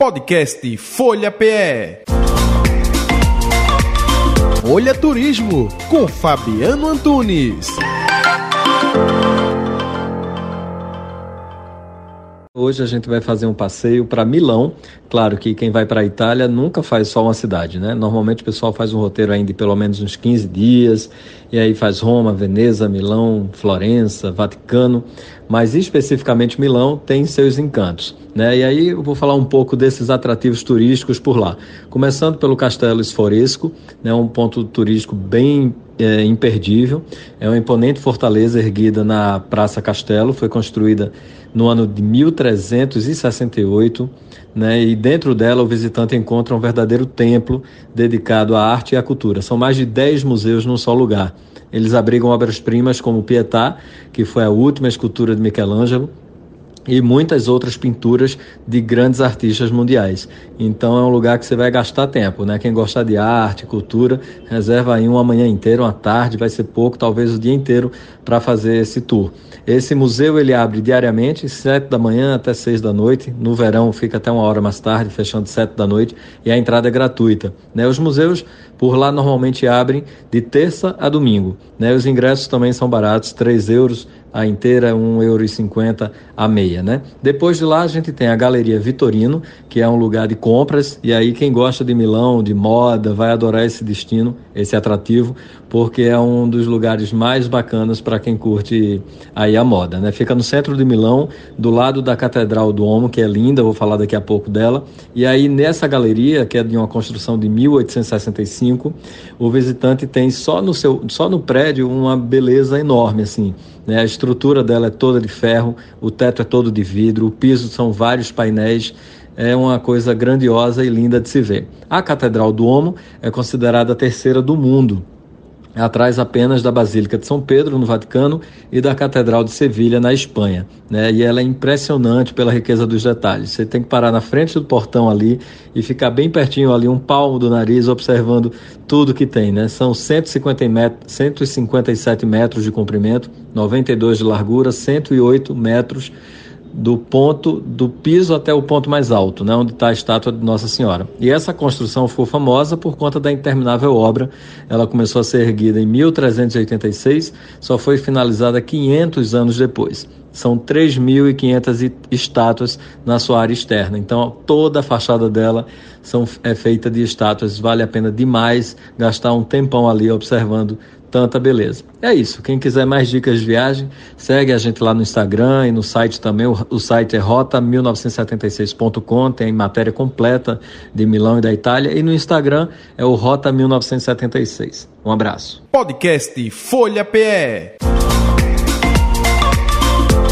Podcast Folha PE. Folha Turismo com Fabiano Antunes. Hoje a gente vai fazer um passeio para Milão. Claro que quem vai para a Itália nunca faz só uma cidade, né? Normalmente o pessoal faz um roteiro ainda de pelo menos uns 15 dias, e aí faz Roma, Veneza, Milão, Florença, Vaticano, mas especificamente Milão tem seus encantos, né? E aí eu vou falar um pouco desses atrativos turísticos por lá. Começando pelo Castelo Esforesco, né? Um ponto turístico bem é, imperdível. É uma imponente fortaleza erguida na Praça Castelo, foi construída no ano de 1368, né? E dentro dela o visitante encontra um verdadeiro templo dedicado à arte e à cultura. São mais de 10 museus num só lugar. Eles abrigam obras-primas como Pietà, que foi a última escultura de Michelangelo, e muitas outras pinturas de grandes artistas mundiais. Então é um lugar que você vai gastar tempo, né? Quem gosta de arte, cultura, reserva aí uma manhã inteira, uma tarde, vai ser pouco, talvez o dia inteiro para fazer esse tour. Esse museu ele abre diariamente, sete da manhã até seis da noite. No verão fica até uma hora mais tarde, fechando sete da noite, e a entrada é gratuita. Né? Os museus por lá normalmente abrem de terça a domingo. Né? Os ingressos também são baratos, 3 euros a inteira, 1,50 euro a meia, né? Depois de lá a gente tem a Galeria Vitorino, que é um lugar de compras, e aí quem gosta de Milão, de moda, vai adorar esse destino, esse atrativo, porque é um dos lugares mais bacanas para quem curte aí a moda, né? Fica no centro de Milão, do lado da Catedral do Omo, que é linda, vou falar daqui a pouco dela, e aí nessa galeria, que é de uma construção de 1865, o visitante tem só no, seu, só no prédio uma beleza enorme, assim. Né? A estrutura dela é toda de ferro, o teto é todo de vidro, o piso são vários painéis é uma coisa grandiosa e linda de se ver. A Catedral do Omo é considerada a terceira do mundo atrás apenas da Basílica de São Pedro, no Vaticano, e da Catedral de Sevilha, na Espanha. Né? E ela é impressionante pela riqueza dos detalhes. Você tem que parar na frente do portão ali e ficar bem pertinho ali, um palmo do nariz, observando tudo que tem. Né? São 150 metros, 157 metros de comprimento, 92 de largura, 108 metros do ponto do piso até o ponto mais alto, né, onde está a estátua de Nossa Senhora. E essa construção ficou famosa por conta da interminável obra. Ela começou a ser erguida em 1386, só foi finalizada 500 anos depois. São 3.500 estátuas na sua área externa. Então, toda a fachada dela são, é feita de estátuas. Vale a pena demais gastar um tempão ali observando tanta beleza. É isso. Quem quiser mais dicas de viagem, segue a gente lá no Instagram e no site também. O, o site é rota1976.com, tem matéria completa de Milão e da Itália. E no Instagram é o Rota1976. Um abraço. Podcast Folha PE.